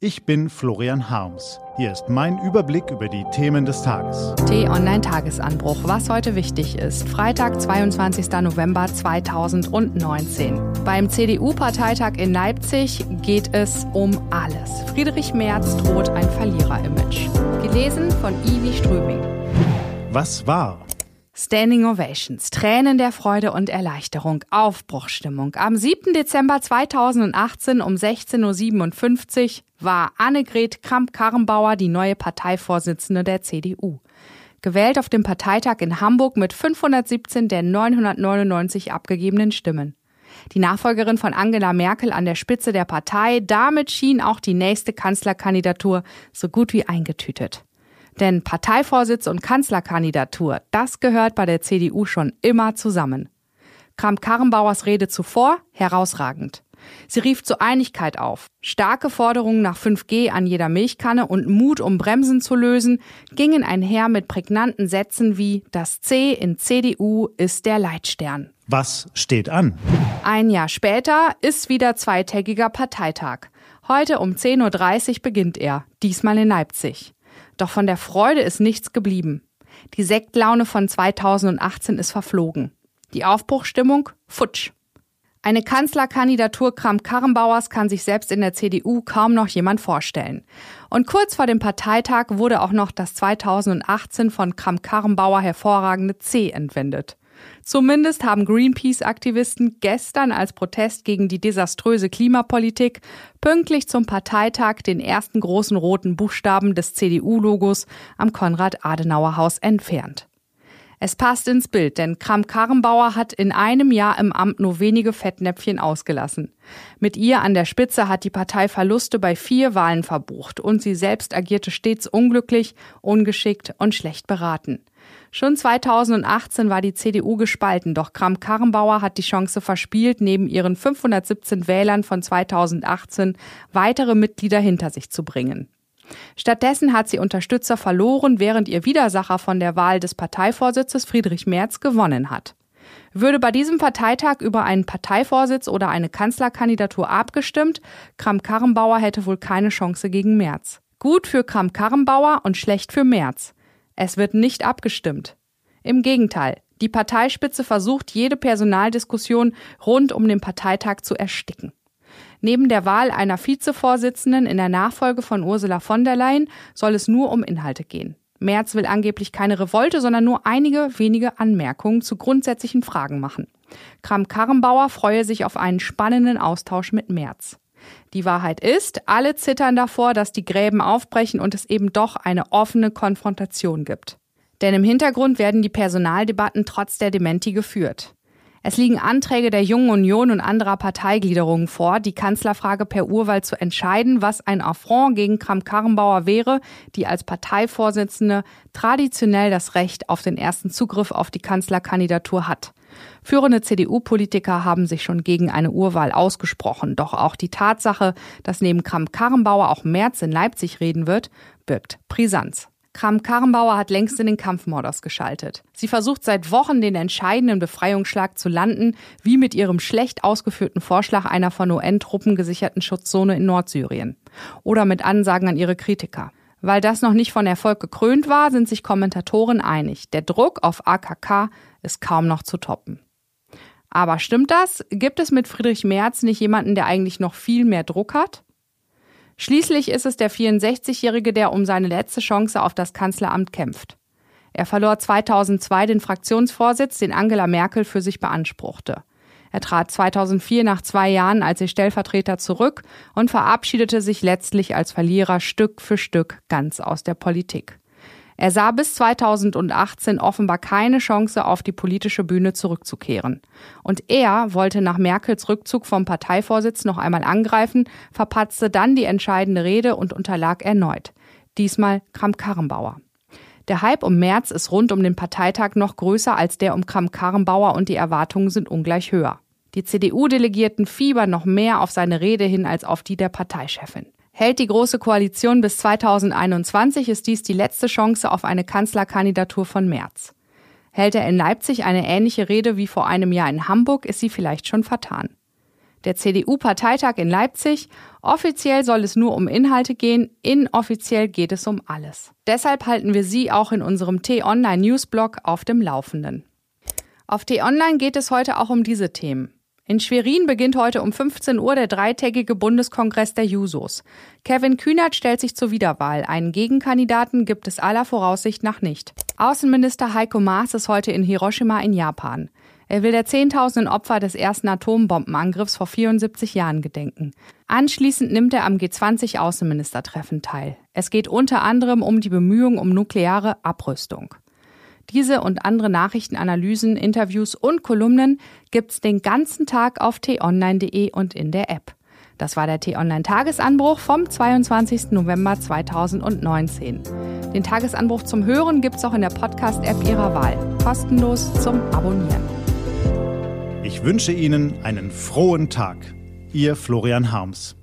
Ich bin Florian Harms. Hier ist mein Überblick über die Themen des Tages. T-Online-Tagesanbruch, was heute wichtig ist. Freitag, 22. November 2019. Beim CDU-Parteitag in Leipzig geht es um alles. Friedrich Merz droht ein Verlierer-Image. Gelesen von Ivi Ströming. Was war? Standing Ovations, Tränen der Freude und Erleichterung, Aufbruchstimmung. Am 7. Dezember 2018 um 16.57 Uhr war Annegret Kramp-Karrenbauer die neue Parteivorsitzende der CDU. Gewählt auf dem Parteitag in Hamburg mit 517 der 999 abgegebenen Stimmen. Die Nachfolgerin von Angela Merkel an der Spitze der Partei, damit schien auch die nächste Kanzlerkandidatur so gut wie eingetütet. Denn Parteivorsitz und Kanzlerkandidatur, das gehört bei der CDU schon immer zusammen. Kramp-Karrenbauers Rede zuvor herausragend. Sie rief zur Einigkeit auf. Starke Forderungen nach 5G an jeder Milchkanne und Mut, um Bremsen zu lösen, gingen einher mit prägnanten Sätzen wie Das C in CDU ist der Leitstern. Was steht an? Ein Jahr später ist wieder zweitägiger Parteitag. Heute um 10.30 Uhr beginnt er, diesmal in Leipzig. Doch von der Freude ist nichts geblieben. Die Sektlaune von 2018 ist verflogen. Die Aufbruchstimmung futsch. Eine Kanzlerkandidatur Kramp-Karrenbauers kann sich selbst in der CDU kaum noch jemand vorstellen. Und kurz vor dem Parteitag wurde auch noch das 2018 von Kramp-Karrenbauer hervorragende C entwendet. Zumindest haben Greenpeace-Aktivisten gestern als Protest gegen die desaströse Klimapolitik pünktlich zum Parteitag den ersten großen roten Buchstaben des CDU-Logos am Konrad-Adenauer-Haus entfernt. Es passt ins Bild, denn Kramp-Karrenbauer hat in einem Jahr im Amt nur wenige Fettnäpfchen ausgelassen. Mit ihr an der Spitze hat die Partei Verluste bei vier Wahlen verbucht und sie selbst agierte stets unglücklich, ungeschickt und schlecht beraten. Schon 2018 war die CDU gespalten, doch Kramp-Karrenbauer hat die Chance verspielt, neben ihren 517 Wählern von 2018 weitere Mitglieder hinter sich zu bringen. Stattdessen hat sie Unterstützer verloren, während ihr Widersacher von der Wahl des Parteivorsitzes Friedrich Merz gewonnen hat. Würde bei diesem Parteitag über einen Parteivorsitz oder eine Kanzlerkandidatur abgestimmt, Kramp-Karrenbauer hätte wohl keine Chance gegen Merz. Gut für Kramp-Karrenbauer und schlecht für Merz. Es wird nicht abgestimmt. Im Gegenteil, die Parteispitze versucht, jede Personaldiskussion rund um den Parteitag zu ersticken. Neben der Wahl einer Vizevorsitzenden in der Nachfolge von Ursula von der Leyen soll es nur um Inhalte gehen. Merz will angeblich keine Revolte, sondern nur einige wenige Anmerkungen zu grundsätzlichen Fragen machen. Kram-Karrenbauer freue sich auf einen spannenden Austausch mit Merz. Die Wahrheit ist, alle zittern davor, dass die Gräben aufbrechen und es eben doch eine offene Konfrontation gibt. Denn im Hintergrund werden die Personaldebatten trotz der Dementi geführt. Es liegen Anträge der Jungen Union und anderer Parteigliederungen vor, die Kanzlerfrage per Urwahl zu entscheiden, was ein Affront gegen Kramp-Karrenbauer wäre, die als Parteivorsitzende traditionell das Recht auf den ersten Zugriff auf die Kanzlerkandidatur hat. Führende CDU-Politiker haben sich schon gegen eine Urwahl ausgesprochen, doch auch die Tatsache, dass neben Kramp-Karrenbauer auch Merz in Leipzig reden wird, birgt Brisanz. Kram-Karrenbauer hat längst in den Kampfmodus geschaltet. Sie versucht seit Wochen den entscheidenden Befreiungsschlag zu landen, wie mit ihrem schlecht ausgeführten Vorschlag einer von UN-Truppen gesicherten Schutzzone in Nordsyrien. Oder mit Ansagen an ihre Kritiker. Weil das noch nicht von Erfolg gekrönt war, sind sich Kommentatoren einig. Der Druck auf AKK ist kaum noch zu toppen. Aber stimmt das? Gibt es mit Friedrich Merz nicht jemanden, der eigentlich noch viel mehr Druck hat? Schließlich ist es der 64-Jährige, der um seine letzte Chance auf das Kanzleramt kämpft. Er verlor 2002 den Fraktionsvorsitz, den Angela Merkel für sich beanspruchte. Er trat 2004 nach zwei Jahren als ihr Stellvertreter zurück und verabschiedete sich letztlich als Verlierer Stück für Stück ganz aus der Politik. Er sah bis 2018 offenbar keine Chance, auf die politische Bühne zurückzukehren. Und er wollte nach Merkels Rückzug vom Parteivorsitz noch einmal angreifen, verpatzte dann die entscheidende Rede und unterlag erneut. Diesmal Kramp-Karrenbauer. Der Hype um März ist rund um den Parteitag noch größer als der um Kramp-Karrenbauer und die Erwartungen sind ungleich höher. Die CDU-Delegierten fiebern noch mehr auf seine Rede hin als auf die der Parteichefin. Hält die Große Koalition bis 2021, ist dies die letzte Chance auf eine Kanzlerkandidatur von Merz. Hält er in Leipzig eine ähnliche Rede wie vor einem Jahr in Hamburg, ist sie vielleicht schon vertan. Der CDU-Parteitag in Leipzig. Offiziell soll es nur um Inhalte gehen, inoffiziell geht es um alles. Deshalb halten wir Sie auch in unserem T-Online-Newsblog auf dem Laufenden. Auf T-Online geht es heute auch um diese Themen. In Schwerin beginnt heute um 15 Uhr der dreitägige Bundeskongress der Jusos. Kevin Kühnert stellt sich zur Wiederwahl. Einen Gegenkandidaten gibt es aller Voraussicht nach nicht. Außenminister Heiko Maas ist heute in Hiroshima in Japan. Er will der zehntausenden Opfer des ersten Atombombenangriffs vor 74 Jahren gedenken. Anschließend nimmt er am G20-Außenministertreffen teil. Es geht unter anderem um die Bemühungen um nukleare Abrüstung. Diese und andere Nachrichtenanalysen, Interviews und Kolumnen gibt's den ganzen Tag auf t-online.de und in der App. Das war der T-Online-Tagesanbruch vom 22. November 2019. Den Tagesanbruch zum Hören gibt's auch in der Podcast-App Ihrer Wahl. Kostenlos zum Abonnieren. Ich wünsche Ihnen einen frohen Tag. Ihr Florian Harms.